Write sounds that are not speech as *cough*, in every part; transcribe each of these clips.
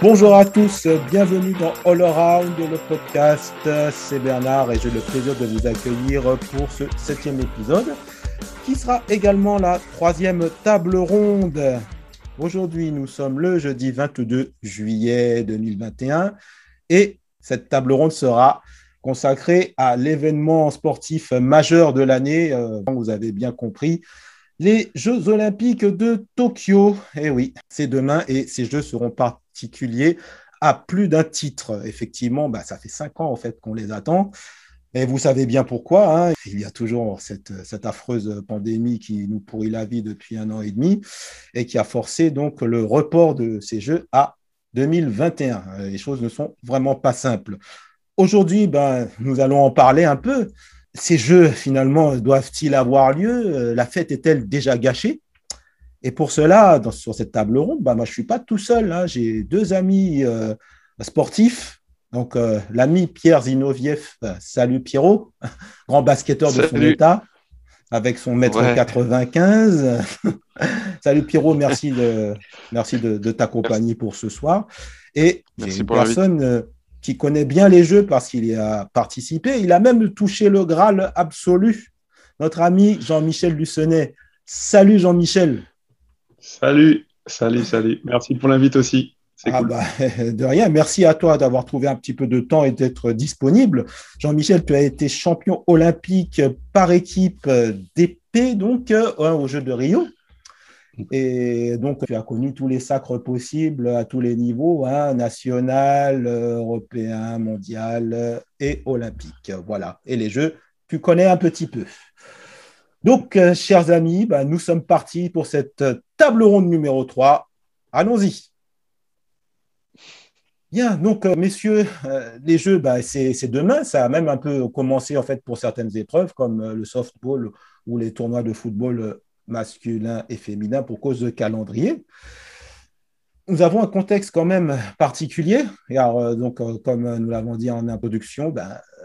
Bonjour à tous, bienvenue dans All Around, le podcast. C'est Bernard et j'ai le plaisir de vous accueillir pour ce septième épisode qui sera également la troisième table ronde. Aujourd'hui, nous sommes le jeudi 22 juillet 2021 et cette table ronde sera consacrée à l'événement sportif majeur de l'année. Euh, vous avez bien compris, les Jeux olympiques de Tokyo. Eh oui, c'est demain et ces Jeux seront à plus d'un titre. Effectivement, bah, ça fait cinq ans en fait qu'on les attend. Et vous savez bien pourquoi. Hein. Il y a toujours cette, cette, affreuse pandémie qui nous pourrit la vie depuis un an et demi et qui a forcé donc le report de ces Jeux à 2021. Les choses ne sont vraiment pas simples. Aujourd'hui, ben, nous allons en parler un peu ces jeux, finalement, doivent-ils avoir lieu? La fête est-elle déjà gâchée? Et pour cela, sur cette table ronde, bah, moi, je ne suis pas tout seul. Hein. J'ai deux amis euh, sportifs. Donc, euh, l'ami Pierre Zinoviev, salut Pierrot, *laughs* grand basketteur de son état, avec son mètre 95. *laughs* salut Pierrot, merci de, merci de, t'accompagner pour ce soir. Et une personne qui connaît bien les jeux parce qu'il y a participé. Il a même touché le Graal absolu. Notre ami Jean-Michel Lucenay. Salut Jean-Michel. Salut, salut, salut. Merci pour l'invite aussi. Ah bah, *laughs* de rien. Merci à toi d'avoir trouvé un petit peu de temps et d'être disponible. Jean-Michel, tu as été champion olympique par équipe d'épée, donc, euh, aux Jeux de Rio. Et donc, tu as connu tous les sacres possibles à tous les niveaux, hein, national, européen, mondial et olympique. Voilà. Et les jeux, tu connais un petit peu. Donc, euh, chers amis, bah, nous sommes partis pour cette table ronde numéro 3. Allons-y. Bien, donc, euh, messieurs, euh, les jeux, bah, c'est demain. Ça a même un peu commencé, en fait, pour certaines épreuves, comme le softball ou les tournois de football masculin et féminin pour cause de calendrier. Nous avons un contexte quand même particulier. Euh, donc, euh, comme nous l'avons dit en introduction, euh,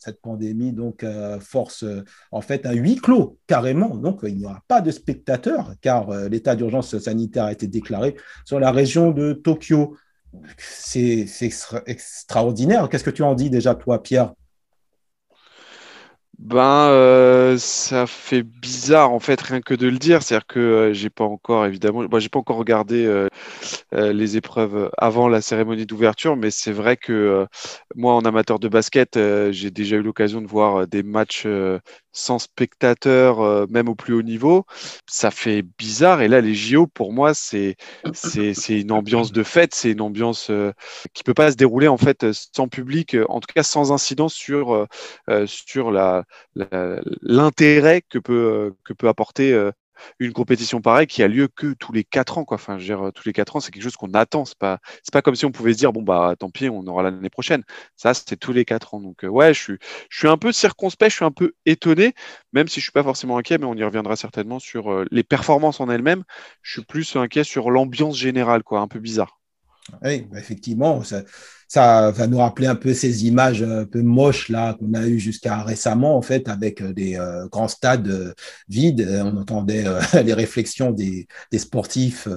cette pandémie donc force en fait un huis clos carrément. Donc, il n'y aura pas de spectateurs car l'état d'urgence sanitaire a été déclaré sur la région de Tokyo. C'est extraordinaire. Qu'est-ce que tu en dis déjà, toi, Pierre? Ben, euh, ça fait bizarre en fait, rien que de le dire. C'est-à-dire que euh, j'ai pas encore, évidemment, moi j'ai pas encore regardé euh, les épreuves avant la cérémonie d'ouverture, mais c'est vrai que moi, en amateur de basket, j'ai déjà eu l'occasion de voir des matchs sans spectateurs, même au plus haut niveau, ça fait bizarre. Et là, les JO, pour moi, c'est c'est une ambiance de fête, c'est une ambiance qui peut pas se dérouler en fait sans public, en tout cas sans incidence sur sur la l'intérêt que peut que peut apporter une compétition pareille qui a lieu que tous les quatre ans. Quoi. Enfin, veux tous les quatre ans, c'est quelque chose qu'on attend. C'est pas, c'est pas comme si on pouvait se dire, bon, bah, tant pis, on aura l'année prochaine. Ça, c'est tous les quatre ans. Donc, euh, ouais, je suis, je suis un peu circonspect, je suis un peu étonné, même si je suis pas forcément inquiet, mais on y reviendra certainement sur euh, les performances en elles-mêmes. Je suis plus inquiet sur l'ambiance générale, quoi, un peu bizarre. Oui, effectivement, ça, ça, va nous rappeler un peu ces images un peu moches là qu'on a eues jusqu'à récemment en fait avec euh, des euh, grands stades euh, vides. On entendait *laughs* les réflexions des, des sportifs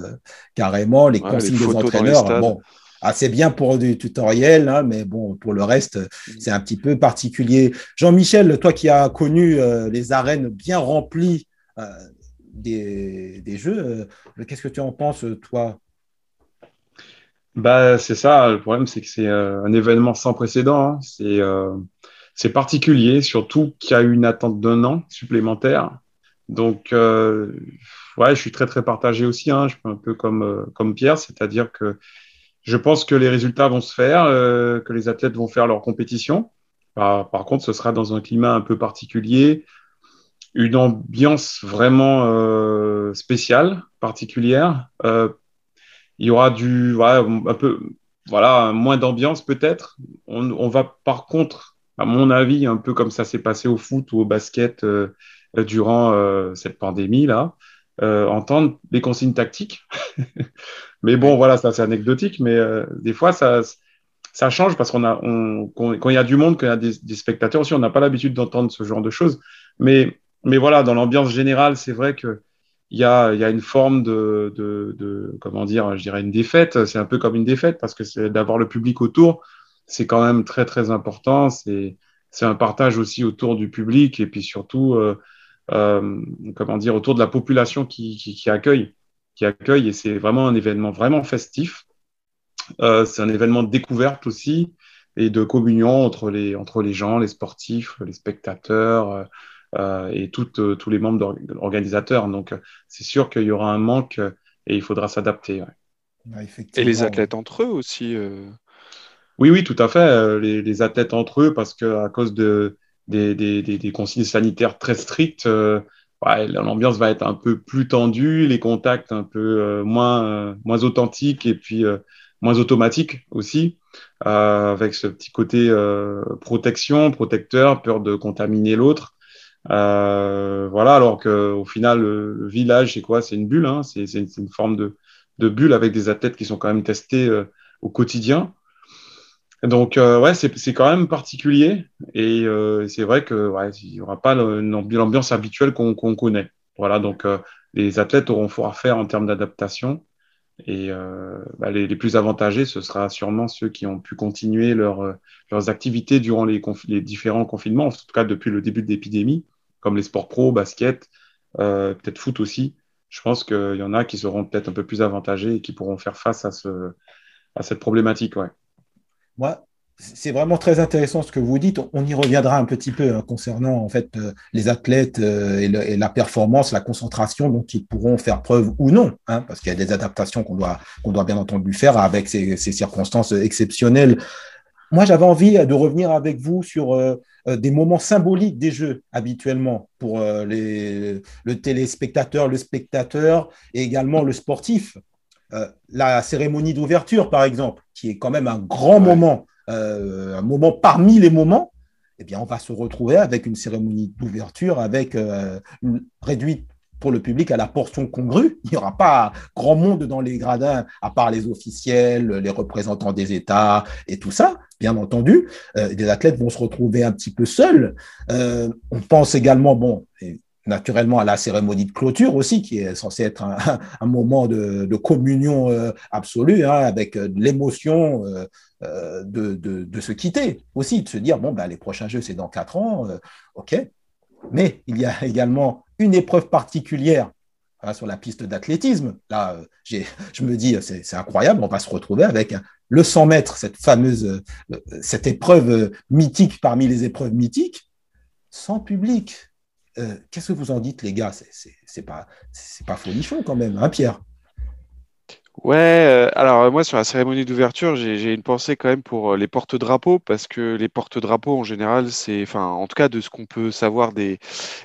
carrément, les consignes des entraîneurs. Bon, assez bien pour du tutoriel, hein, mais bon, pour le reste, c'est un petit peu particulier. Jean-Michel, toi qui as connu les arènes bien remplies des, des, jeux, qu'est-ce que tu en penses, toi? Bah, c'est ça. Le problème, c'est que c'est euh, un événement sans précédent. Hein. C'est euh, particulier, surtout qu'il y a eu une attente d'un an supplémentaire. Donc, euh, ouais, je suis très, très partagé aussi. Hein. Je suis un peu comme, euh, comme Pierre, c'est-à-dire que je pense que les résultats vont se faire, euh, que les athlètes vont faire leur compétition. Par, par, contre, ce sera dans un climat un peu particulier, une ambiance vraiment euh, spéciale, particulière. Il y aura du, voilà, un peu, voilà, moins d'ambiance peut-être. On, on, va par contre, à mon avis, un peu comme ça s'est passé au foot ou au basket euh, durant euh, cette pandémie-là, euh, entendre les consignes tactiques. *laughs* mais bon, voilà, ça c'est anecdotique, mais des fois, ça, ça change parce qu'on a, on, quand il y a du monde, quand il y a des, des spectateurs aussi, on n'a pas l'habitude d'entendre ce genre de choses. Mais, mais voilà, dans l'ambiance générale, c'est vrai que il y a, y a, une forme de, de, de, comment dire, je dirais une défaite. C'est un peu comme une défaite parce que d'avoir le public autour, c'est quand même très très important. C'est c'est un partage aussi autour du public et puis surtout, euh, euh, comment dire, autour de la population qui, qui, qui accueille, qui accueille. Et c'est vraiment un événement vraiment festif. Euh, c'est un événement de découverte aussi et de communion entre les, entre les gens, les sportifs, les spectateurs euh, et toutes, euh, tous les membres organisateurs. Donc, c'est sûr qu'il y aura un manque et il faudra s'adapter. Ouais. et les athlètes entre eux aussi Oui, oui, tout à fait. Les, les athlètes entre eux, parce qu'à cause de, des, des, des, des, consignes sanitaires très strictes, ouais, l'ambiance va être un peu plus tendue, les contacts un peu moins, moins authentiques et puis moins automatique aussi, euh, avec ce petit côté euh, protection, protecteur, peur de contaminer l'autre. Euh, voilà, alors qu'au final, le, village, c'est quoi? C'est une bulle, hein c'est une, une, forme de, de, bulle avec des athlètes qui sont quand même testés euh, au quotidien. Donc, euh, ouais, c'est quand même particulier. Et euh, c'est vrai que ouais, n'y aura pas l'ambiance habituelle qu'on connaît. Voilà, donc les athlètes auront fort à faire en termes d'adaptation. Et euh, bah, les, les, plus avantagés, ce sera sûrement ceux qui ont pu continuer leur, euh, leurs activités durant les, les, différents confinements, en tout cas depuis le début de l'épidémie, comme les sports pro, basket, euh, peut-être foot aussi. Je pense qu'il y en a qui seront peut-être un peu plus avantagés et qui pourront faire face à, ce, à cette problématique. Ouais. C'est vraiment très intéressant ce que vous dites. On y reviendra un petit peu hein, concernant en fait euh, les athlètes euh, et, la performance, la concentration dont ils pourront faire preuve ou non, hein, parce qu'il y a des adaptations qu'on doit bien entendu faire avec ces circonstances exceptionnelles. Moi, j'avais envie de revenir avec vous sur euh, des moments symboliques des jeux habituellement pour euh, les, le téléspectateur, le spectateur et également le sportif. Euh, la cérémonie d'ouverture, par exemple, qui est quand même un grand ouais. moment euh, un moment parmi les moments, eh bien, on va se retrouver avec une cérémonie d'ouverture avec euh, réduite pour le public à la portion congrue. Il n'y aura pas grand monde dans les gradins, à part les officiels, les représentants des États et tout ça, bien entendu. Euh, des athlètes vont se retrouver un petit peu seuls. Euh, on pense également, bon, naturellement à la cérémonie de clôture aussi, qui est censée être un, moment de, communion euh, absolue, hein, avec l'émotion euh, euh, de, se quitter aussi, de se dire, bon, ben, les prochains jeux, c'est dans quatre ans, OK. Mais il y a également une épreuve particulière hein, sur la piste d'athlétisme. Là, euh, je me dis, c'est incroyable, on va se retrouver avec le 100 mètres, cette fameuse, cette épreuve mythique parmi les épreuves mythiques, sans public. Euh, Qu'est-ce que vous en dites, les gars? C'est pas, pas folichon quand même, hein, Pierre? Ouais, euh, alors moi sur la cérémonie d'ouverture, j'ai une pensée quand même pour euh, les porte-drapeaux parce que les porte-drapeaux en général, c'est, enfin, en tout cas de ce qu'on peut savoir des,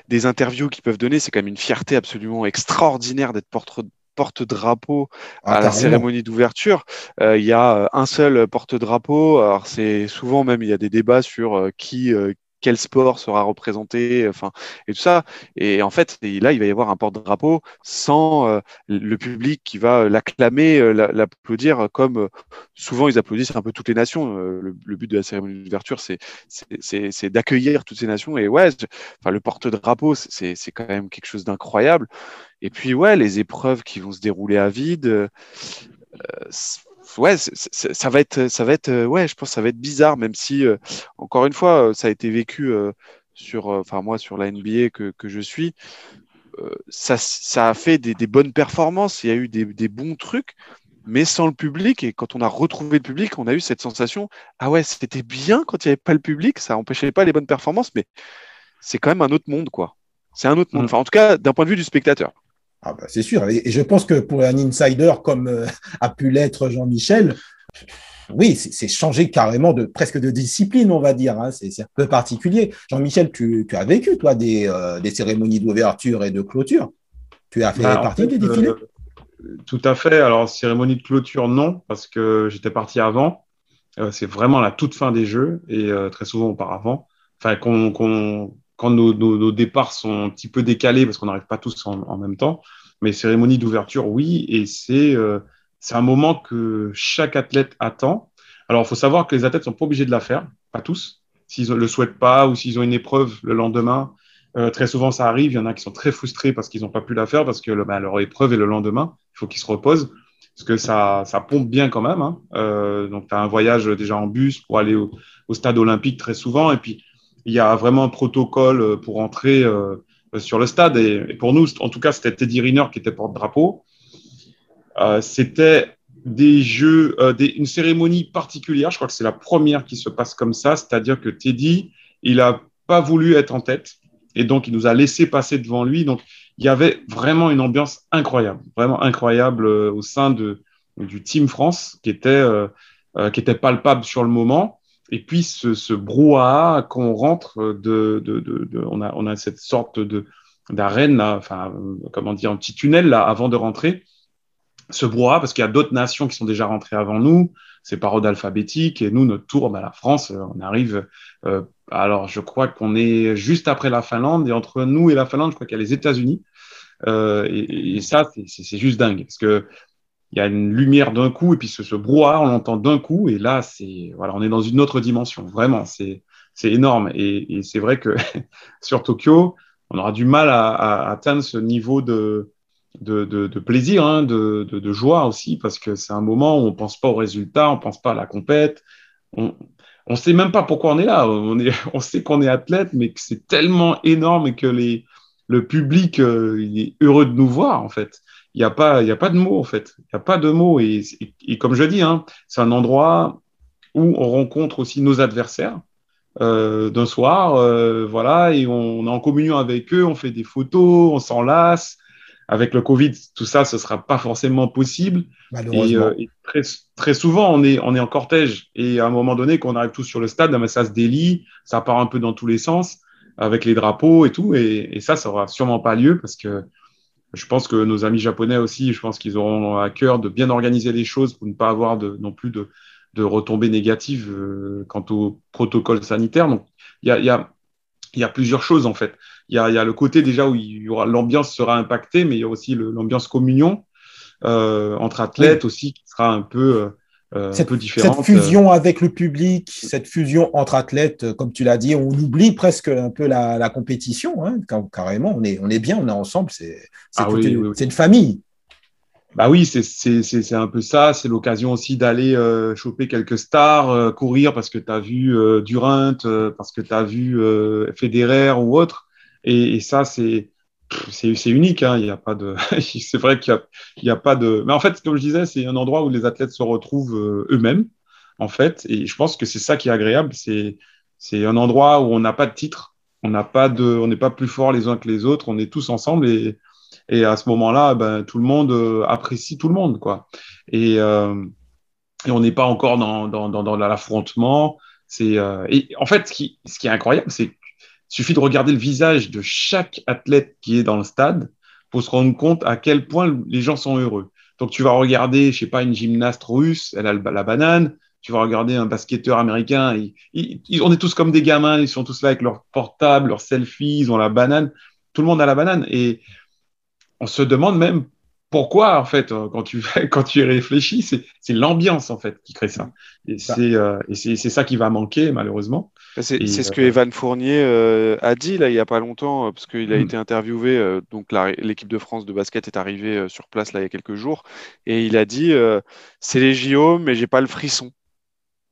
des interviews qu'ils peuvent donner, c'est quand même une fierté absolument extraordinaire d'être porte porte-drapeau à ah, la cérémonie d'ouverture. Euh, il y a un seul porte-drapeau. Alors c'est souvent même il y a des débats sur euh, qui euh, quel sport sera représenté, enfin, et tout ça. Et en fait, là, il va y avoir un porte-drapeau sans euh, le public qui va l'acclamer, euh, l'applaudir, comme euh, souvent ils applaudissent un peu toutes les nations. Le, le, but de la cérémonie d'ouverture, c'est d'accueillir toutes ces nations. Et ouais, enfin, le porte-drapeau, c'est quand même quelque chose d'incroyable. Et puis, ouais, les épreuves qui vont se dérouler à vide. Ouais, ça va être, ça va être, euh, ouais, je pense que ça va être bizarre, même si, euh, encore une fois, euh, ça a été vécu sur, enfin moi sur la NBA que, que je suis, ça, ça a fait des, des, bonnes performances, il y a eu des, des, bons trucs, mais sans le public. Et quand on a retrouvé le public, on a eu cette sensation, ah ouais, c'était bien quand il n'y avait pas le public, ça empêchait pas les bonnes performances, mais c'est quand même un autre monde, quoi. C'est un autre monde. Enfin, en tout cas, d'un point de vue du spectateur. Ah bah c'est sûr. Et, je pense que pour un insider comme euh, a pu l'être Jean-Michel, oui, c'est changer carrément de presque de discipline, on va dire. Hein. C'est un peu particulier. Jean-Michel, tu, tu, as vécu, toi, des, euh, des cérémonies d'ouverture et de clôture. Tu as fait bah, partie fait, des défilés? euh, Tout à fait. Alors, cérémonie de clôture, non, parce que j'étais parti avant. Euh, c'est vraiment la toute fin des jeux et très souvent auparavant. Enfin, qu'on qu quand nos, nos, nos, départs sont un petit peu décalés parce qu'on n'arrive pas tous en, en, même temps. Mais cérémonie d'ouverture, oui, et c'est euh, un moment que chaque athlète attend. Alors, il faut savoir que les athlètes sont pas obligés de la faire, pas tous. S'ils ne le souhaitent pas ou s'ils ont une épreuve le lendemain, très souvent, ça arrive. Il y en a qui sont très frustrés parce qu'ils n'ont pas pu la faire parce que bah, leur épreuve est le lendemain. Il faut qu'ils se reposent parce que ça, ça pompe bien quand même. Hein. donc, tu as un voyage déjà en bus pour aller au, stade olympique très souvent. Et puis, il y a vraiment un protocole pour entrer sur le stade. Et, pour nous, en tout cas, c'était Teddy Riner qui était porte-drapeau. c'était des jeux, euh, une cérémonie particulière. Je crois que c'est la première qui se passe comme ça, c'est-à-dire que Teddy, il a pas voulu être en tête et donc il nous a laissé passer devant lui. Donc il y avait vraiment une ambiance incroyable, vraiment incroyable euh, au sein de, du Team France qui était, euh, qui était palpable sur le moment. Et puis ce, brouhaha qu'on rentre de, de, de, on, a, on a cette sorte de d'arène enfin comment dire, un petit tunnel là avant de rentrer ce brouhaha parce qu'il y a d'autres nations qui sont déjà rentrées avant nous. C'est par ordre alphabétique et nous, notre tour, bah, la France, euh, on arrive. Euh, alors, je crois qu'on est juste après la Finlande et entre nous et la Finlande, je crois qu'il y a les États-Unis. Euh, et, et, ça, c'est juste dingue parce que il y a une lumière d'un coup et puis ce, ce brouhaha, on l'entend d'un coup et là, c'est voilà, on est dans une autre dimension. Vraiment, c'est c'est énorme et, c'est vrai que *laughs* sur Tokyo, on aura du mal à, atteindre ce niveau de de, plaisir, hein, de, joie aussi, parce que c'est un moment où on pense pas aux résultats, on pense pas à la compète. On ne sait même pas pourquoi on est là. On, *laughs* on sait qu'on est athlète, mais que c'est tellement énorme et que le public euh, est heureux de nous voir, en fait. Il n'y a, pas, y a pas de mots, en fait. Il n'y a pas de mots. Et, et, comme je dis, hein, c'est un endroit où on rencontre aussi nos adversaires. Euh, d'un soir, euh, voilà, et on, on, est en communion avec eux, on fait des photos, on s'enlace, avec le Covid, tout ça, ce sera pas forcément possible. Et, euh, très, très, souvent, on est, on est en cortège. Et à un moment donné, quand on arrive tous sur le stade, ben, ça se délie, ça part un peu dans tous les sens, avec les drapeaux et tout. Et, et ça, ça aura sûrement pas lieu parce que je pense que nos amis japonais aussi, je pense qu'ils auront à cœur de bien organiser les choses pour ne pas avoir de, non plus de, de retombées négatives euh, quant au protocole sanitaire. Donc, il y a, y, a, y a plusieurs choses en fait il y a, y a, le côté déjà où il y aura l'ambiance sera impactée, mais il y a aussi l'ambiance communion euh, entre athlètes aussi qui sera un peu euh, cette, un peu différente. Cette fusion avec le public, cette fusion entre athlètes, euh, comme tu l'as dit, on oublie presque un peu la, la compétition. Hein, carrément, on est, on est bien, on est ensemble, c'est ah oui, une, oui, une famille. Bah oui, c'est un peu ça. C'est l'occasion aussi d'aller euh, choper quelques stars, euh, courir parce que tu as vu euh, Durant, euh, parce que tu as vu Federer ou autre. Et, et ça, c'est c'est unique. Hein. Il y a pas de. *laughs* c'est vrai qu'il n'y a, a, pas de. Mais en fait, comme je disais, c'est un endroit où les athlètes se retrouvent euh, eux-mêmes, en fait. Et je pense que c'est ça qui est agréable. C'est c'est un endroit où on n'a pas de titre, on n'a pas de, on n'est pas plus fort les uns que les autres. On est tous ensemble et et à ce moment-là, ben, tout le monde euh, apprécie tout le monde, quoi. Et, euh, et on n'est pas encore dans dans, dans, dans l'affrontement. C'est euh, et en fait, ce qui, ce qui est incroyable, c'est suffit de regarder le visage de chaque athlète qui est dans le stade pour se rendre compte à quel point les gens sont heureux. Donc, tu vas regarder, je sais pas, une gymnaste russe, elle a la banane. Tu vas regarder un basketteur américain. On est tous comme des gamins. Ils sont tous là avec leur portable, leur selfie. Ils ont la banane. Tout le monde a la banane. Et on se demande même pourquoi, en fait, euh, quand tu, *laughs* quand tu y réfléchis, c'est l'ambiance, en fait, qui crée ça. Et euh, c'est ça qui va manquer, malheureusement. C'est ce que euh, Evan Fournier euh, a dit là il n'y a pas longtemps, parce qu'il a mm. été interviewé. donc l'équipe de France de basket est arrivée sur place là il y a quelques jours, et il a dit c'est les JO, mais j'ai pas le frisson.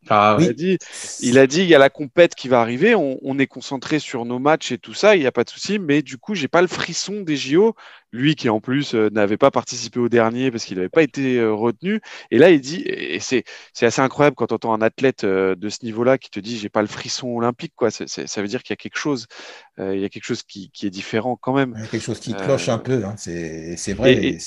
Ah, il, a dit, il a dit il y a la compète qui va arriver, on, est concentré sur nos matchs et tout ça, il n'y a pas de souci, mais du coup, j'ai pas le frisson des JO. Lui qui en plus euh, n'avait pas participé au dernier parce qu'il n'avait pas été euh, retenu. Et là, il dit, et c'est assez incroyable quand on entend un athlète euh, de ce niveau-là qui te dit j'ai pas le frisson olympique, quoi. ça veut dire qu'il y a quelque chose, il y a quelque chose qui, qui, est différent quand même. Il y a quelque chose qui cloche un peu, hein. c'est vrai. Et,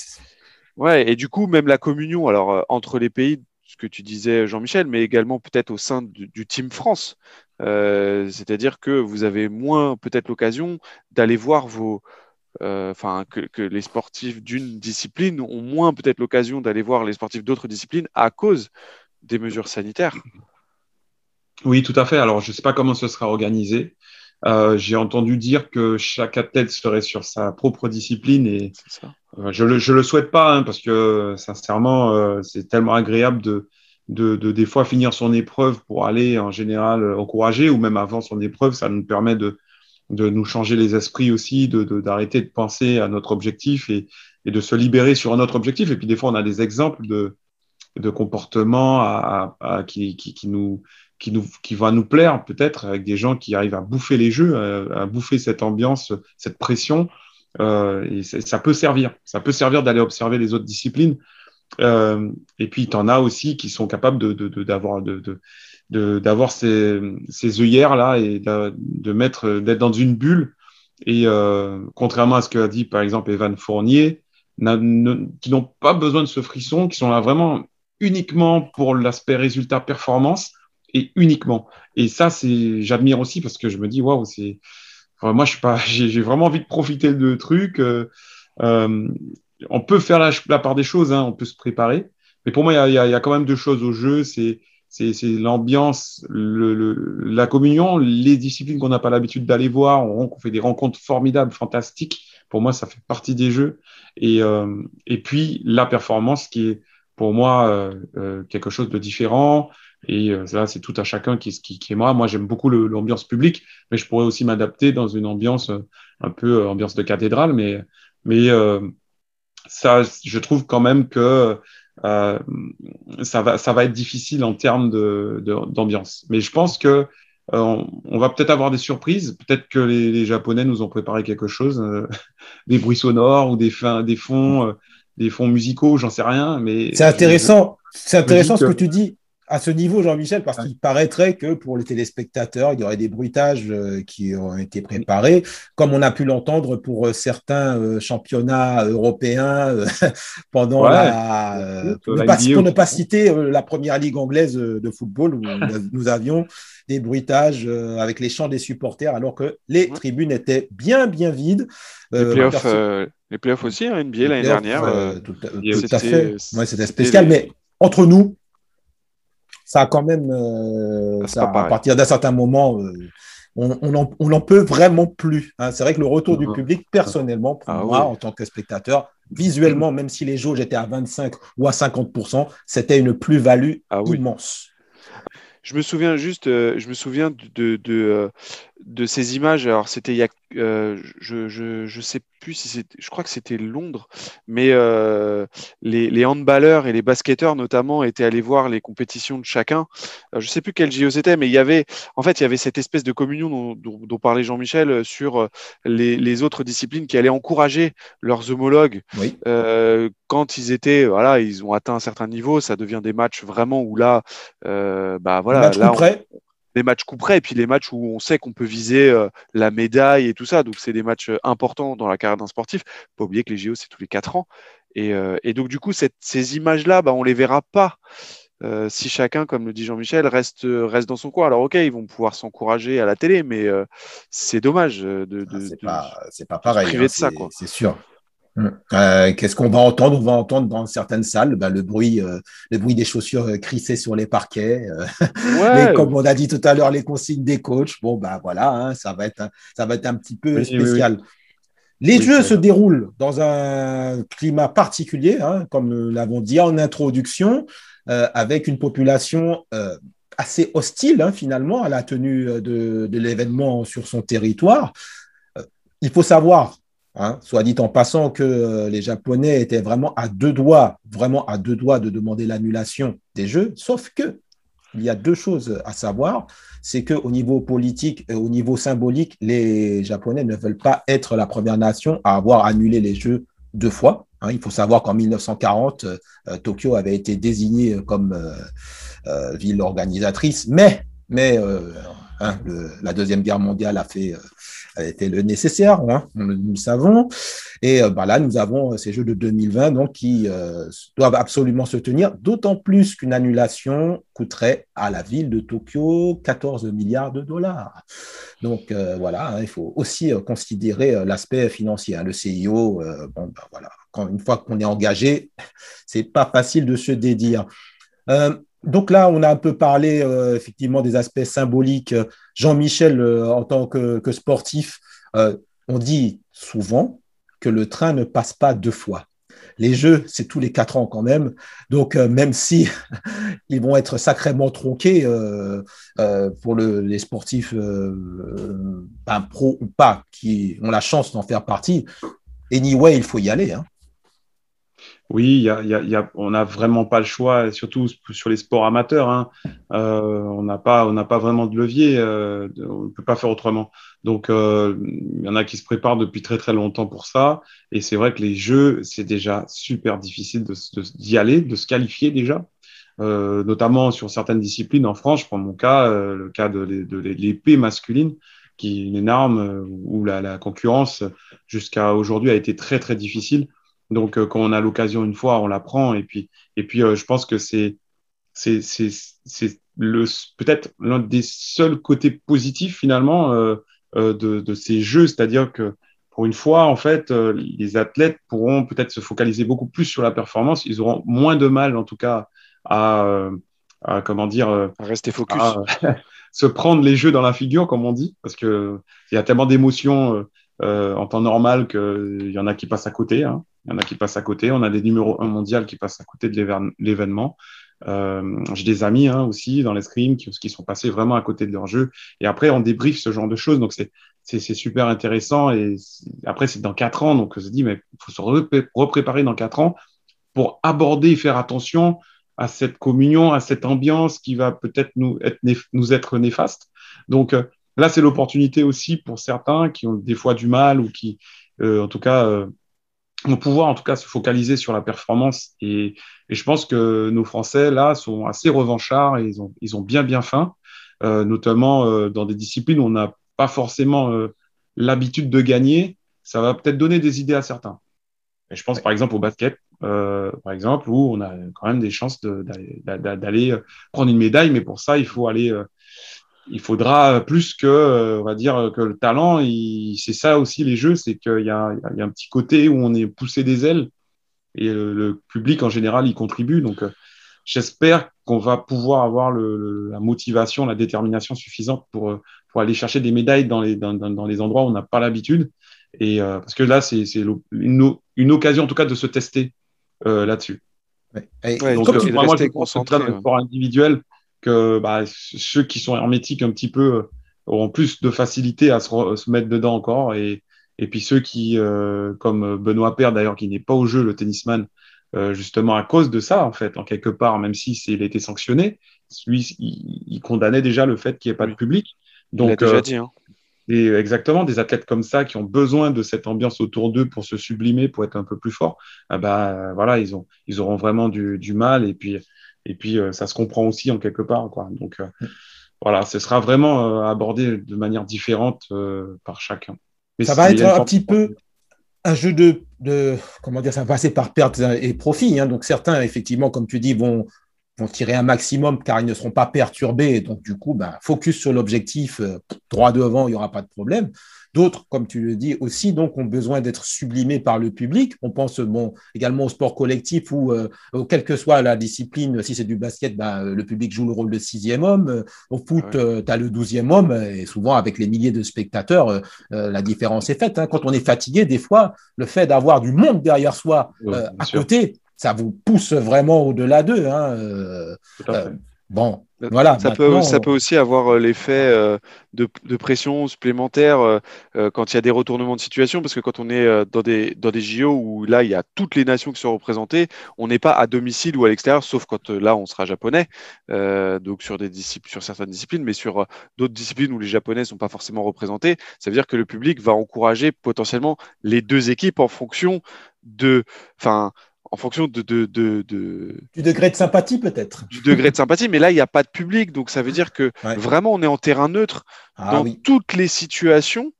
ouais, et du coup, même la communion, alors entre les pays ce que tu disais, Jean-Michel, mais également peut-être au sein du, Team France. Euh, c'est-à-dire que vous avez moins peut-être l'occasion d'aller voir vos. Euh, enfin, que, les sportifs d'une discipline ont moins peut-être l'occasion d'aller voir les sportifs d'autres disciplines à cause des mesures sanitaires. Oui, tout à fait. Alors, je ne sais pas comment ce sera organisé. Euh, j'ai entendu dire que chaque athlète serait sur sa propre discipline et je le je le souhaite pas hein, parce que sincèrement euh, c'est tellement agréable de, de, de des fois finir son épreuve pour aller en général encourager ou même avant son épreuve ça nous permet de de nous changer les esprits aussi, de d'arrêter de, penser à notre objectif et, et, de se libérer sur un autre objectif. Et puis des fois, on a des exemples de, de comportements à, à, qui, qui, qui, nous, qui, nous, qui va nous plaire peut-être avec des gens qui arrivent à bouffer les jeux, à, bouffer cette ambiance, cette pression. Euh, et ça peut servir. Ça peut servir d'aller observer les autres disciplines. Euh, et puis, tu en as aussi qui sont capables d'avoir de, de, de, d'avoir ces, ces œillères là et de, mettre d'être dans une bulle et euh, contrairement à ce qu'a dit par exemple Evan Fournier qui n'ont pas besoin de ce frisson qui sont là vraiment uniquement pour l'aspect résultat performance et uniquement et ça c'est j'admire aussi parce que je me dis waouh c'est moi je suis pas *laughs* j'ai vraiment envie de profiter de trucs euh, euh, on peut faire la, la part des choses hein, on peut se préparer mais pour moi il y a, y a quand même deux choses au jeu c'est l'ambiance, le, la communion, les disciplines qu'on n'a pas l'habitude d'aller voir. On, fait des rencontres formidables, fantastiques. Pour moi, ça fait partie des jeux. Et, euh, et puis la performance qui est pour moi euh, euh quelque chose de différent. Et euh, là, c'est tout à chacun qui, qui, qui est moi. Moi, j'aime beaucoup l'ambiance publique, mais je pourrais aussi m'adapter dans une ambiance euh, un peu ambiance de cathédrale. Mais, mais ça, je trouve quand même que euh, ça, va, ça va être difficile en termes d'ambiance. De, Mais je pense que euh, on, va peut-être avoir des surprises. Peut-être que les, les, Japonais nous ont préparé quelque chose, euh, *laughs* des bruits sonores ou des, fins, des fonds, euh, des fonds musicaux, j'en sais rien. Mais c'est intéressant. C'est intéressant ce que tu dis à ce niveau, Jean-Michel, parce qu'il paraîtrait que pour les téléspectateurs, il y aurait des bruitages euh, qui ont été préparés, comme on a pu l'entendre pour euh, certains euh, championnats européens *laughs* pendant la. pour, ne pas, pour, ne pas, citer la première ligue anglaise de football où nous avions des bruitages avec les chants des supporters, alors que les tribunes étaient bien, bien vides. Les playoffs, aussi, hein, NBA l'année dernière. tout, tout à fait. Ouais, C'était spécial, mais entre nous, ça a quand même, euh, ça, à partir d'un certain moment, euh, on n'en peut vraiment plus. Hein. C'est vrai que le retour du public, personnellement, pour ah moi, en tant que spectateur, visuellement, même si les jauges étaient à 25 ou à 50%, c'était une plus-value ah immense. Je me souviens juste, euh, je me souviens de, de, de, ces images. Alors, c'était il y a, je, je, je sais plus si c'était, je crois que c'était Londres, mais euh, les, les, handballeurs et les basketteurs notamment étaient allés voir les compétitions de chacun. Euh, je sais plus quel JO c'était, mais il y avait, en fait, il y avait cette espèce de communion dont, dont, parlait Jean-Michel euh, sur euh, les, les, autres disciplines qui allaient encourager leurs homologues oui. euh, quand ils étaient, voilà, ils ont atteint un certain niveau. Ça devient des matchs vraiment où là, euh, bah voilà, là, on, les matchs coup près et puis les matchs où on sait qu'on peut viser euh, la médaille et tout ça. Donc, c'est des matchs euh, importants dans la carrière d'un sportif. Pas oublier que les JO, c'est tous les quatre ans. Et, euh, et donc, du coup, cette, ces images-là, bah, on les verra pas euh, si chacun, comme le dit Jean-Michel, reste, reste dans son coin. Alors, OK, ils vont pouvoir s'encourager à la télé, mais c'est dommage de, de, ah, c'est pas, c'est pas pareil. Priver hein, de ça, quoi. C'est sûr. Euh, Qu'est-ce qu'on va entendre? On va entendre dans certaines salles ben, le bruit, euh, le bruit des chaussures euh, crissées sur les parquets. *laughs* Ouais. et comme on a dit tout à l'heure, les consignes des coachs. Bon, ben voilà, hein, ça va être, ça va être un petit peu oui, spécial. Oui, oui. Les jeux se déroulent dans un climat particulier, hein, comme nous l'avons dit en introduction, euh, avec une population assez hostile hein, finalement à la tenue de, de l'événement sur son territoire. il faut savoir Hein, soit dit en passant que euh, les Japonais étaient vraiment à deux doigts, vraiment à deux doigts de demander l'annulation des Jeux, sauf que il y a deux choses à savoir, c'est que au niveau politique et au niveau symbolique, les Japonais ne veulent pas être la première nation à avoir annulé les Jeux deux fois. Hein, il faut savoir qu'en 1940, euh, Tokyo avait été désignée comme euh, euh, ville organisatrice, mais mais euh, hein, la deuxième guerre mondiale a fait était le nécessaire, hein, nous, le savons. Et euh, bah, là, nous avons euh, ces Jeux de 2020 donc, qui euh, doivent absolument se tenir, d'autant plus qu'une annulation coûterait à la ville de Tokyo 14 milliards de dollars. Donc voilà, hein, il faut aussi considérer l'aspect financier. Hein. Le CIO, bon, bah, voilà, quand, une fois qu'on est engagé, *laughs* c'est pas facile de se dédire. Donc là, on a un peu parlé euh, effectivement des aspects symboliques. Jean-Michel, euh, en tant que, sportif, euh, on dit souvent que le train ne passe pas deux fois. les jeux, c'est tous les quatre ans quand même. Donc, même si *laughs* ils vont être sacrément tronqués pour les sportifs, ben, pro ou pas, qui ont la chance d'en faire partie, anyway, il faut y aller. Hein. Oui, on n'a vraiment pas le choix, surtout sur les sports amateurs. Hein. Euh, on n'a pas, pas vraiment de levier. Euh, on ne peut pas faire autrement. Donc, euh, il y en a qui se préparent depuis très très longtemps pour ça. Et c'est vrai que les jeux, c'est déjà super difficile d'y aller, de se qualifier déjà. notamment sur certaines disciplines en France, je prends mon cas, le cas de, l'épée masculine, qui est une arme où la concurrence jusqu'à aujourd'hui a été très très difficile. Donc, euh, quand on a l'occasion une fois, on la prend. Et puis, et puis euh, je pense que c'est c'est le peut-être l'un des seuls côtés positifs finalement euh, de, de, ces jeux, c'est-à-dire que pour une fois, en fait, les athlètes pourront peut-être se focaliser beaucoup plus sur la performance. Ils auront moins de mal, en tout cas, à, à comment dire, à rester focus, *laughs* se prendre les jeux dans la figure, comme on dit, parce que il y a tellement d'émotions en temps normal qu'il y en a qui passent à côté. Hein. Il y en a qui passent à côté. On a des numéros 1 mondial qui passent à côté de l'événement. Euh, J'ai des amis hein, aussi dans l'escrime qui, qui sont passés vraiment à côté de leur jeu. Et après, on débriefe ce genre de choses. Donc, c'est super intéressant. Et après, c'est dans quatre ans. Donc, on se dit, mais il faut se repréparer dans quatre ans pour aborder et faire attention à cette communion, à cette ambiance qui va peut-être nous être, néfaste. Donc, euh, là, c'est l'opportunité aussi pour certains qui ont des fois du mal ou qui, euh, en tout cas, on pouvoir en tout cas se focaliser sur la performance. Et, je pense que nos Français, là, sont assez revanchards et ils ont, ils ont bien, bien faim, euh, notamment euh, dans des disciplines où on n'a pas forcément euh, l'habitude de gagner. Ça va peut-être donner des idées à certains. Et je pense par exemple au basket, par exemple, où on a quand même des chances d'aller prendre une médaille, mais pour ça, il faut aller il faudra plus que, euh, on va dire, que le talent. C'est ça aussi les jeux, c'est qu'il y, a un petit côté où on est poussé des ailes et le, public en général y contribue. Donc, euh, j'espère qu'on va pouvoir avoir la motivation, la détermination suffisante pour, euh, pour aller chercher des médailles dans les, dans, dans les endroits où on n'a pas l'habitude. Et parce que là, c'est une, une, occasion en tout cas de se tester là-dessus. Ouais. donc, je pense que le sport individuel, que bah, ceux qui sont hermétiques un petit peu euh, auront plus de facilité à se, mettre dedans encore. Et, et puis ceux qui, euh, comme Benoît Père d'ailleurs, qui n'est pas au jeu, le tennisman, euh, justement à cause de ça, en fait, en quelque part, même si il a été sanctionné, lui, il, condamnait déjà le fait qu'il n'y ait pas de public. Donc, il a déjà dit. Hein. Et exactement, des athlètes comme ça qui ont besoin de cette ambiance autour d'eux pour se sublimer, pour être un peu plus fort, ah bah, voilà, ils, ont, ils auront vraiment du, du mal. Et puis, et puis, euh, ça se comprend aussi en quelque part. Quoi. Donc, euh, voilà, ce sera vraiment euh, abordé de manière différente par chacun. Mais ça va être un petit peu un jeu de, de, comment dire, ça va passer par pertes et profits. Hein. Donc certains, effectivement, comme tu dis, vont, vont tirer un maximum car ils ne seront pas perturbés. Donc du coup, ben, focus sur l'objectif, droit devant, il n'y aura pas de problème. D'autres, comme tu le dis aussi, donc, ont besoin d'être sublimés par le public. On pense bon, également au sport collectif où, euh, quelle que soit la discipline, si c'est du basket, ben, le public joue le rôle de sixième homme. Au foot, euh, tu as le douzième homme. Et souvent, avec les milliers de spectateurs, euh, la différence est faite. Hein. Quand on est fatigué, des fois, le fait d'avoir du monde derrière soi à côté, ça vous pousse vraiment au-delà d'eux. Hein. Bon, voilà. Ça, peut, ça peut aussi avoir euh, l'effet euh, de, pression supplémentaire euh, quand il y a des retournements de situation, parce que quand on est dans des, dans des JO où là, il y a toutes les nations qui sont représentées, on n'est pas à domicile ou à l'extérieur, sauf quand là, on sera japonais, donc sur, des sur certaines disciplines, mais sur d'autres disciplines où les japonais ne sont pas forcément représentés, ça veut dire que le public va encourager potentiellement les deux équipes en fonction de. Enfin, en fonction de, de, de, Du degré de sympathie, peut-être. Du degré de sympathie, mais là, il n'y a pas de public. Donc, ça veut dire que vraiment, on est en terrain neutre ah dans toutes les situations.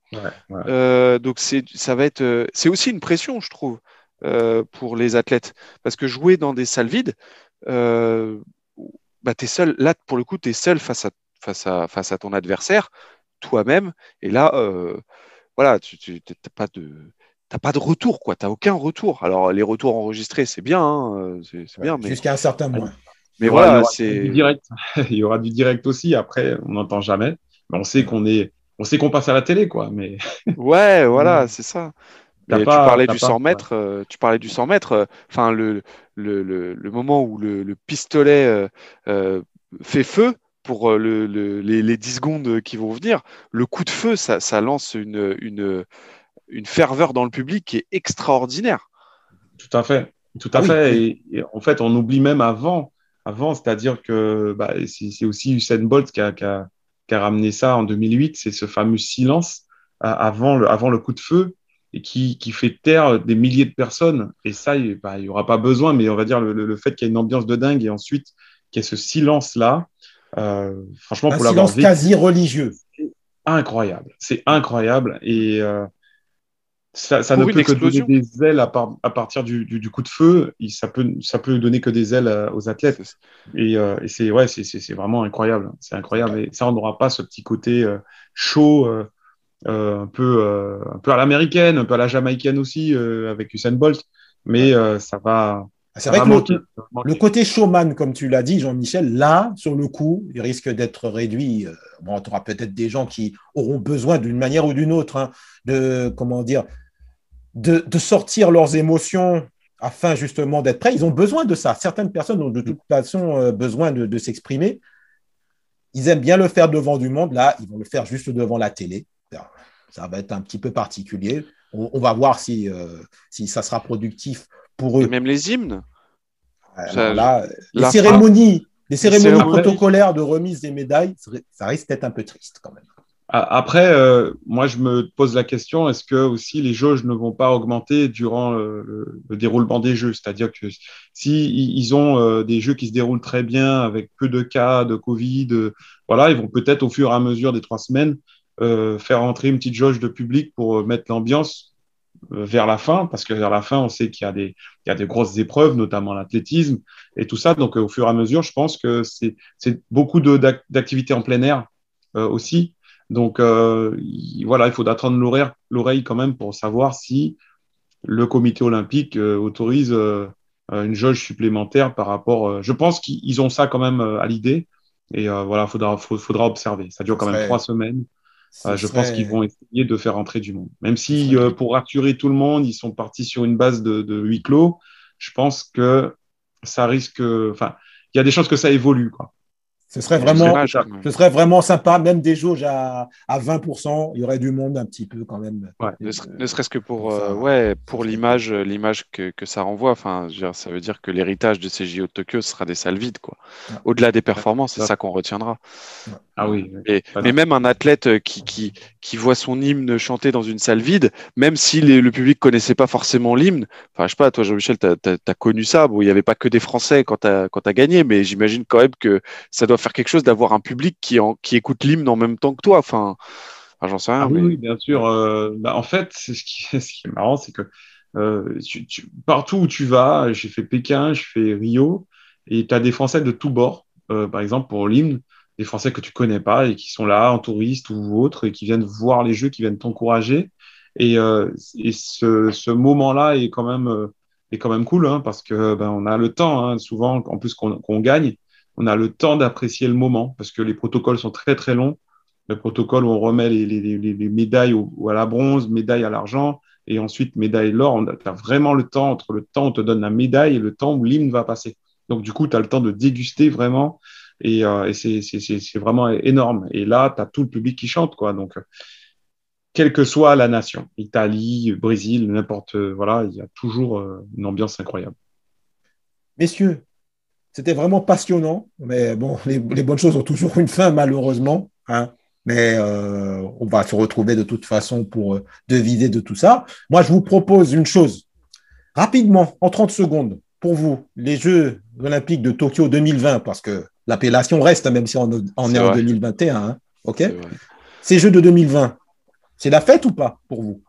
Euh, donc, ça va être. Euh, c'est aussi une pression, je trouve, euh, pour les athlètes. Parce que jouer dans des salles vides, bah, es seul. Là, pour le coup, tu es seul face à, face, à, face à ton adversaire, toi-même. Et là, voilà, tu n'as pas de t'as pas de retour, quoi. T'as aucun retour. Alors les retours enregistrés, c'est bien, hein, euh, c'est bien, mais jusqu'à un certain point. Mais voilà, c'est direct. *laughs* il y aura du direct aussi. Après, on n'entend jamais. Mais on sait qu'on est, on sait qu'on passe à la télé, quoi. Mais *laughs* ouais, voilà, c'est ça. tu, parlais du 100 mètres, tu parlais du 100 mètres, enfin le, le, le, moment où le, pistolet fait feu pour le, les, les, 10 secondes qui vont venir, le coup de feu, ça, ça lance une, une, une, ferveur dans le public qui est extraordinaire. Tout à fait, tout à ah fait. Et, en fait, on oublie même avant, avant c'est-à-dire que bah, c'est aussi Usain Bolt qui a, qui, a, qui a, ramené ça en 2008, c'est ce fameux silence avant le, avant le coup de feu et qui, qui, fait taire des milliers de personnes. Et ça, il n'y bah, aura pas besoin, mais on va dire le, le fait qu'il y ait une ambiance de dingue et ensuite qu'il y ait ce silence-là, euh, franchement, Un pour l'avoir vécu, quasi religieux. Incroyable, c'est incroyable et euh, ça, ça ne peut que donner des ailes à, à partir du, du, du, coup de feu. Ça peut, ça peut donner que des ailes euh, aux athlètes. Et, euh, et c'est ouais, c'est vraiment incroyable. C'est incroyable. Et ça, on n'aura pas ce petit côté euh, chaud, un peu, un peu à l'américaine, un peu à la jamaïcaine aussi, avec Usain Bolt. Mais ça va, c'est vrai que le, côté showman, comme tu l'as dit, Jean-Michel, là, sur le coup, il risque d'être réduit. Euh, bon, tu auras peut-être des gens qui auront besoin d'une manière ou d'une autre hein, de, comment dire, de, sortir leurs émotions afin justement d'être prêts. Ils ont besoin de ça. Certaines personnes ont de toute façon euh, besoin de, s'exprimer. Ils aiment bien le faire devant du monde. Là, ils vont le faire juste devant la télé. Ça va être un petit peu particulier. On, va voir si, euh, si ça sera productif pour eux. même les hymnes. les cérémonies, les cérémonies protocolaires de remise des médailles, ça risque d'être un peu triste quand même. Après, euh, moi, je me pose la question est-ce que aussi les jauges ne vont pas augmenter durant le, déroulement des jeux? C'est-à-dire que si ils ont euh, des jeux qui se déroulent très bien avec peu de cas de Covid, euh, voilà, ils vont peut-être au fur et à mesure des trois semaines faire entrer une petite jauge de public pour mettre l'ambiance euh, vers la fin, parce que vers la fin, on sait qu'il y a des, il y a des grosses épreuves, notamment l'athlétisme et tout ça. Donc, euh, au fur et à mesure, je pense que c'est beaucoup d'activités en plein air euh, aussi. Donc, euh, voilà, il faut attendre l'oreille quand même pour savoir si le comité olympique autorise une jauge supplémentaire par rapport. je pense qu'ils ont ça quand même à l'idée. Et voilà, il faudra, faudra observer. Ça dure quand même trois semaines. Euh, je pense qu'ils vont essayer de faire entrer du monde. Même si, euh, pour rassurer tout le monde, ils sont partis sur une base de, de huis clos, je pense que ça risque. Enfin, il y a des chances que ça évolue. Quoi. Ce serait vraiment, ce serait vraiment sympa, même des jauges à, à 20%, il y aurait du monde un petit peu quand même. ne, serait-ce que pour, euh, ouais, pour l'image, l'image que, que, ça renvoie. Enfin, ça veut dire que l'héritage de ces JO de Tokyo sera des salles vides, quoi. Au-delà des performances, c'est ça qu'on retiendra. Ah oui. Et, mais même un athlète euh, qui, qui, qui, voit son hymne chanté dans une salle vide, même si le public connaissait pas forcément l'hymne, enfin, je sais pas, toi, Jean-Michel, tu as, connu ça. Bon, il n'y avait pas que des Français quand tu as, as, gagné, mais j'imagine quand même que ça doit faire quelque chose d'avoir un public qui, en, qui écoute l'hymne en même temps que toi. Enfin, j'en sais rien. Ah oui, bien sûr. Euh, bah, en fait, ce qui, *laughs* ce qui est marrant, c'est que euh, partout où tu vas, j'ai fait Pékin, j'ai fait Rio, et tu as des Français de tous bords, euh, par exemple pour l'hymne, des Français que tu connais pas et qui sont là en touriste ou autre, et qui viennent voir les jeux, qui viennent t'encourager. Et, et ce, ce moment-là est quand même est quand même cool hein, parce que ben, on a le temps hein, souvent en plus qu'on gagne on a le temps d'apprécier le moment parce que les protocoles sont très très longs. Le protocole où on remet les, médailles à la bronze, médaille à l'argent et ensuite médaille l'or, on a vraiment le temps entre le temps où on te donne la médaille et le temps où l'hymne va passer. Donc du coup, tu as le temps de déguster vraiment et, euh, c'est vraiment énorme. Et là, tu as tout le public qui chante. quoi. Donc, quelle que soit la nation, Italie, Brésil, n'importe, voilà, il y a toujours euh, une ambiance incroyable. Messieurs, c'était vraiment passionnant, mais bon, les, bonnes choses ont toujours une fin, malheureusement. Hein. Mais euh, on va se retrouver de toute façon pour euh, deviser de tout ça. Moi, je vous propose une chose. Rapidement, en 30 secondes, pour vous, les Jeux olympiques de Tokyo 2020, parce que l'appellation reste, même si on, est, en 2021. Hein. OK? Ces Jeux de 2020, c'est la fête ou pas pour vous?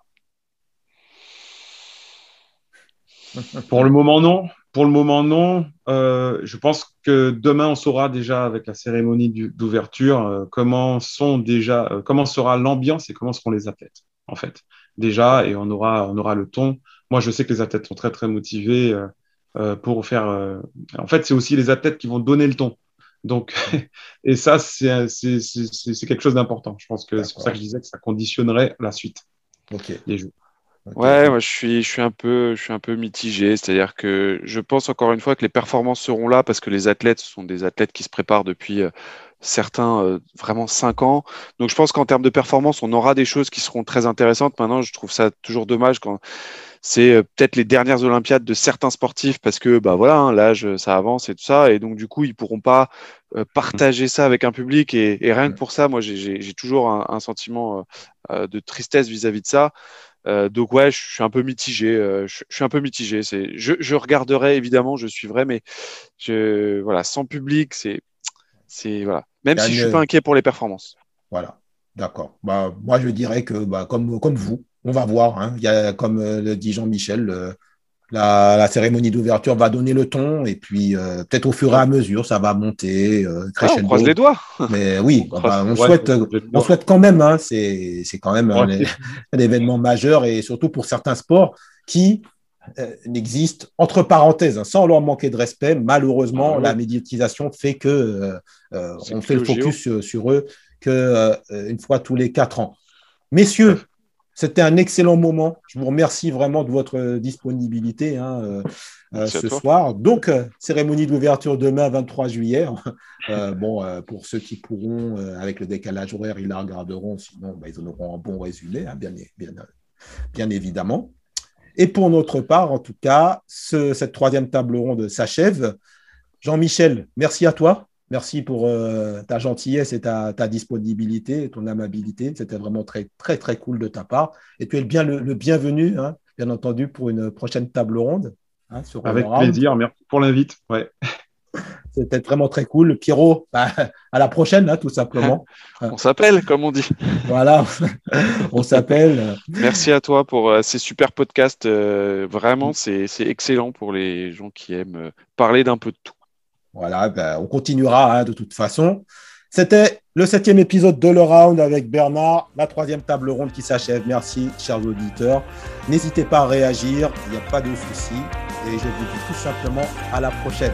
Pour le moment, non. Pour le moment, non. Euh, je pense que demain, on saura déjà avec la cérémonie d'ouverture euh, comment sont déjà, euh, comment sera l'ambiance et comment seront les athlètes, en fait. Déjà, et on aura, on aura le ton. Moi, je sais que les athlètes sont très, très motivés pour faire. en fait, c'est aussi les athlètes qui vont donner le ton. Donc, *laughs* et ça, c'est quelque chose d'important. Je pense que c'est pour ça que je disais que ça conditionnerait la suite Ok. des jeux. Ouais, moi je suis, je suis un peu, je suis un peu mitigé. C'est-à-dire que je pense encore une fois que les performances seront là parce que les athlètes sont des athlètes qui se préparent depuis euh, certains euh, vraiment cinq ans. Donc je pense qu'en termes de performance, on aura des choses qui seront très intéressantes. Maintenant, je trouve ça toujours dommage quand c'est euh, peut-être les dernières Olympiades de certains sportifs parce que bah voilà, hein, l'âge ça avance et tout ça, et donc du coup ils pourront pas euh, partager ça avec un public et, rien que pour ça, moi j'ai toujours un, sentiment de tristesse vis-à-vis de ça. Donc ouais, je suis un peu mitigé. je, suis un peu mitigé. C'est, je, je, regarderai évidemment, je suivrai, mais je, voilà, sans public, c'est, c'est voilà. Même si je suis pas inquiet pour les performances. Voilà, d'accord. Bah, moi, je dirais que bah, comme, comme vous, on va voir. Hein. Il y a, comme euh, le dit Jean-Michel, la, cérémonie d'ouverture va donner le ton et puis euh, peut-être au fur et à mesure, ça va monter. Euh, ah, on croise les doigts. Mais oui, *laughs* on, bah, souhaite, on souhaite quand même. Hein. c'est quand même un, événement majeur et surtout pour certains sports qui n'existent entre parenthèses, hein, sans leur manquer de respect. Malheureusement, ah la médiatisation fait que on fait le focus sur, eux que une fois tous les quatre ans. Messieurs, c'était un excellent moment. Je vous remercie vraiment de votre disponibilité hein, euh, euh, ce soir. Donc, euh, cérémonie d'ouverture demain, 23 juillet. *laughs* bon, pour ceux qui pourront, avec le décalage horaire, ils la regarderont. Sinon, bah, ils en auront un bon résumé, hein, bien, bien, bien, évidemment. Et pour notre part, en tout cas, cette troisième table ronde s'achève. Jean-Michel, merci à toi. Merci pour euh, ta gentillesse et ta, disponibilité et ton amabilité. C'était vraiment très, très, très cool de ta part. Et tu es bien le, bienvenu, hein, bien entendu, pour une prochaine table ronde. Hein, Avec plaisir. Merci pour l'invite. Ouais. *laughs* C'était vraiment très cool. Pierrot, bah, à la prochaine, hein, tout simplement. *laughs* on s'appelle, comme on dit. *laughs* Voilà, on s'appelle. Merci à toi pour euh, ces super podcasts. Euh, vraiment, c'est excellent pour les gens qui aiment parler d'un peu de tout. Voilà, ben, on continuera hein, de toute façon. C'était le septième épisode de Le Round avec Bernard, la troisième table ronde qui s'achève. Merci, chers auditeurs. N'hésitez pas à réagir, il n'y a pas de souci. Et je vous dis tout simplement à la prochaine.